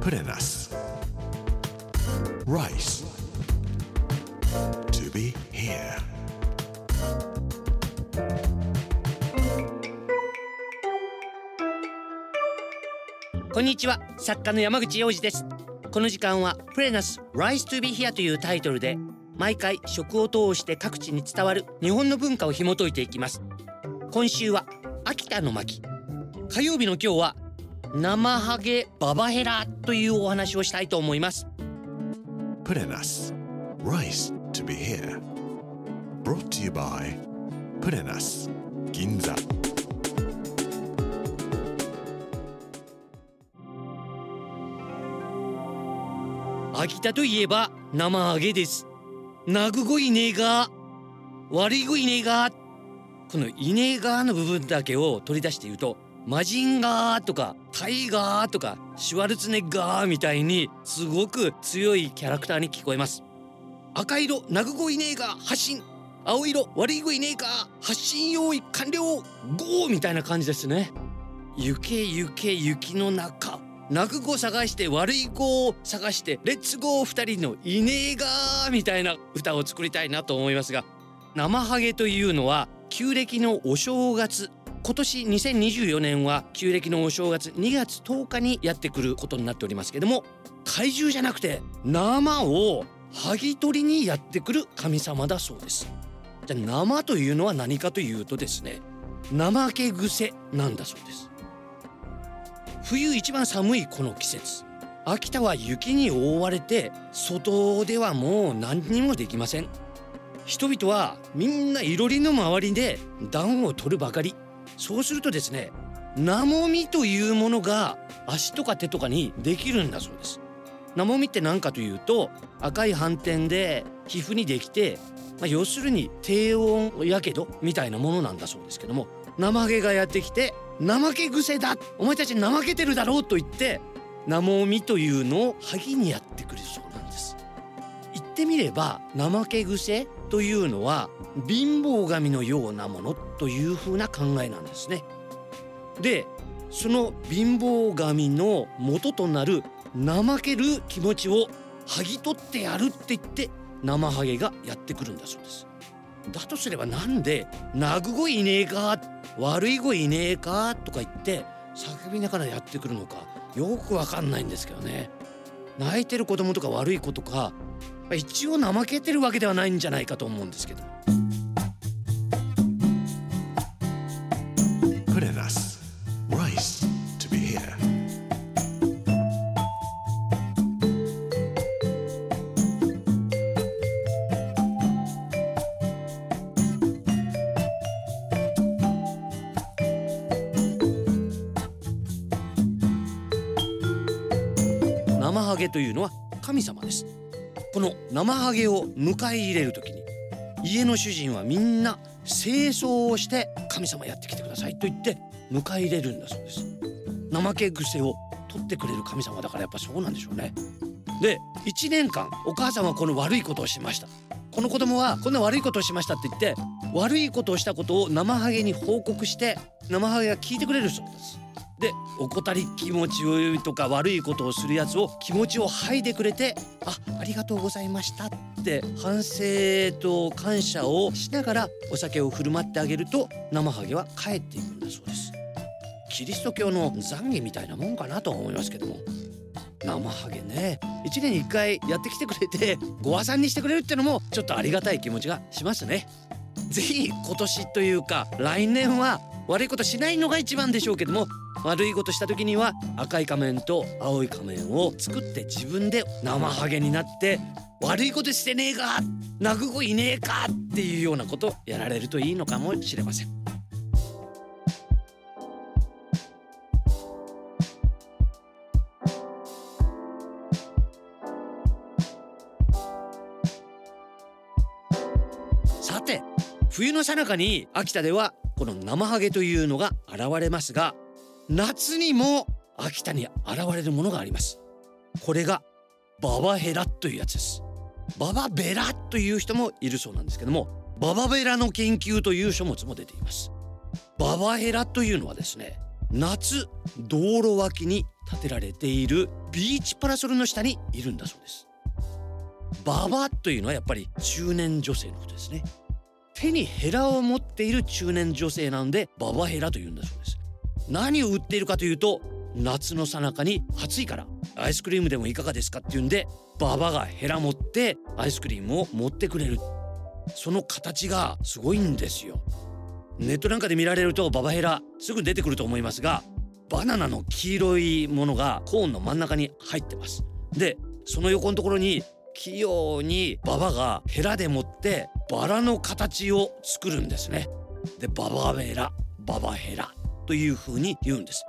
Put in us. Rice. To be here. こんにちは作家の山口洋二ですこの時間はプレナス Rise to be here というタイトルで毎回食を通して各地に伝わる日本の文化を紐解いていきます今週は秋田の巻火曜日の今日は生ハゲババヘラというお話をしたいと思います Put in us. Rice to be here. Brought to you by Put in us. Ginza. 秋田といえば生ハゲですなぐごいねが悪いごいねがこのイネガーの部分だけを取り出して言うとマジンガーとかタイガーとかシュワルツネッガーみたいにすごく強いキャラクターに聞こえます。赤色ナグゴイネーガー発進青色悪いゴイネーガー発進用意完了ゴーみたいな感じですね。行け行け雪の中。泣く子探して悪い子を探してレッツゴー二人のイネーガーみたいな歌を作りたいなと思いますが生ハゲというのは旧暦のお正月今年2024年は旧暦のお正月2月10日にやってくることになっておりますけども怪獣じゃなくて生を剥ぎ取りにやってくる神様だそうです。じゃあ生というのは何かというとですね怠け癖なんだそうです。冬一番寒いこの季節秋田は雪に覆われて外ではもう何にもできません。人々はみんないろりの周りで暖を取るばかり。そうするとですねナモミというものが足とか手とかにできるんだそうです。ナモミって何かというと赤い斑点で皮膚にできて、まあ、要するに低温やけどみたいなものなんだそうですけども生毛がやってきて怠け癖だお前たち怠けてるだろうと言ってナモミというのを萩にやってくるそうなんです。言ってみれば怠け癖というのは貧乏神のようなものというふうな考えなんですね。でその貧乏神の元となる怠ける気持ちを剥ぎ取ってやるって言って生ハゲがやってくるんだそうです。だとすればなんで「泣く子いねえか」「悪い子いねえか」とか言って叫びながらやってくるのかよくわかんないんですけどね。泣いてる子供とか悪い子とか一応怠けてるわけではないんじゃないかと思うんですけど。生ハゲというのは神様です。この生ハゲを迎え入れる時に家の主人はみんな清掃をして神様やってきてくださいと言って迎え入れるんだそうです。怠け癖を取ってくれる神様だからやっぱそうなんでしょうね。で1年間お母さんはこの悪いことをしました。この子供はこんな悪いことをしましたって言って悪いことをしたことを生ハゲに報告して生ハゲが聞いてくれるそうです。で怠り気持ちをとか悪いことをするやつを気持ちを吐いてくれてあありがとうございましたって反省と感謝をしながらお酒を振る舞ってあげると生ハゲは帰っていくんだそうです。キリスト教の懺悔みたいなもんかなとは思いますけども。生ハゲね。1年に1回やってきてくれてご和算にしてくれるってのもちょっとありがたい気持ちがしますね。ぜひ今年というか来年は悪いことしないのが一番でしょうけども悪いことした時には赤い仮面と青い仮面を作って自分で生ハゲになって悪いことしてねえか泣く子いねえかっていうようなことやられるといいのかもしれません。さて冬の最中に秋田ではこの生ハゲというのが現れますが夏にも秋田に現れるものがあります。これがババヘラというやつです。ババベラという人もいるそうなんですけどもババベラの研究という書物も出ています。ババヘラというのはですね夏道路脇に建てられているビーチパラソルの下にいるんだそうです。ババというのはやっぱり中年女性のことですね。手にヘラを持っている中年女性なのでババヘラというんだそうです。何を売っているかというと夏の最中に暑いから。アイスクリームでもいかがですかっていうんでババがヘラ持ってアイスクリームを持ってくれる。その形がすごいんですよ。ネットなんかで見られるとババヘラすぐ出てくると思いますがバナナの黄色いものがコーンの真ん中に入ってます。でその横のところに器用にババがヘラで持ってバラの形を作るんですね。でババヘラババヘラという風に言うんです。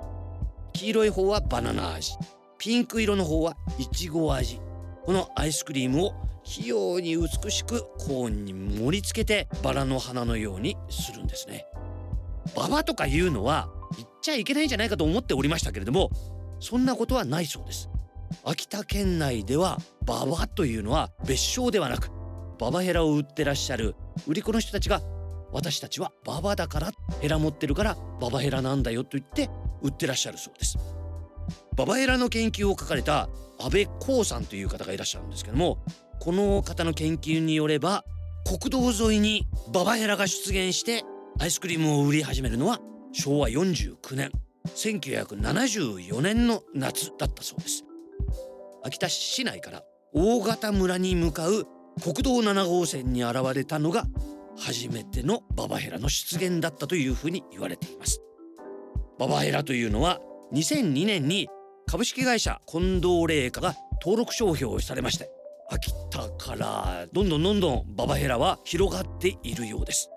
黄色い方はバナナ味。ピンク色の方はいちご味。このアイスクリームを器用に美しくコーンに盛り付けてバラの花のようにするんですね。ババとかいうのは言っちゃいけないんじゃないかと思っておりましたけれどもそんなことはないそうです。秋田県内ではババというのは別称ではなくババヘラを売ってらっしゃる売り子の人たちが私たちはババだからヘラ持ってるからババヘラなんだよと言って売ってらっしゃるそうです。ババヘラの研究を書かれた安倍光さんという方がいらっしゃるんですけどもこの方の研究によれば国道沿いにババヘラが出現してアイスクリームを売り始めるのは昭和49年1974年の夏だったそうです。秋田市内から大型村に向かう国道7号線に現れたのが初めてのババヘラの出現だったというふうに言われています。ババヘラというのは2002年に株式会社近藤霊華が登録商標をされまして秋田からどんどんどんどんババヘラは広がっているようです。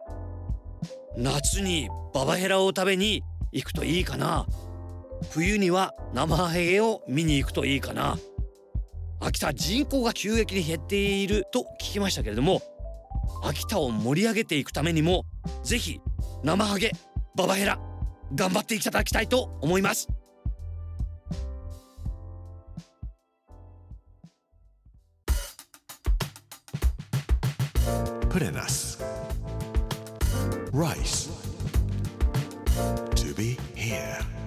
夏にババヘラを食べに行くといいかな。冬には生ハゲを見に行くといいかな。秋田人口が急激に減っていると聞きましたけれども秋田を盛り上げていくためにもぜひ生ハゲババヘラ頑張っていただきたいと思います Put in us. Rice. To be here.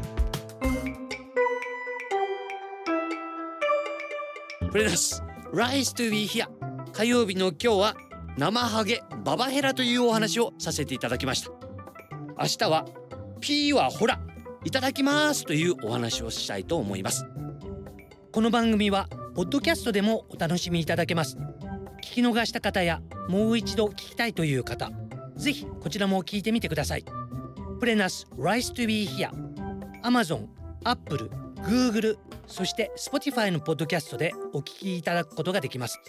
プレナス Rise to be here 火曜日の今日は生ハゲババヘラというお話をさせていただきました。明日はピーはほらいただきますというお話をしたいと思います。この番組はポッドキャストでもお楽しみいただけます。聞き逃した方やもう一度聞きたいという方ぜひこちらも聞いてみてください。プレナス Rise to be here Amazon、Apple、Google そして Spotify のポッドキャストでお聞きいただくことができます。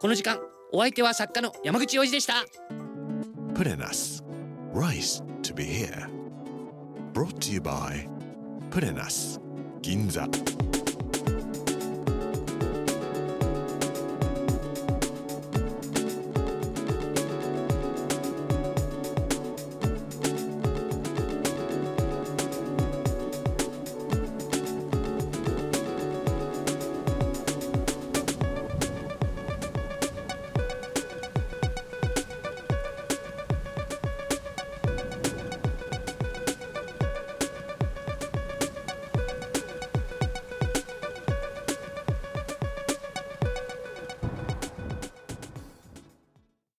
この時間お相手は作家の山口洋二でした Put in us. Rice to be here. Brought to you by Put in us. 銀座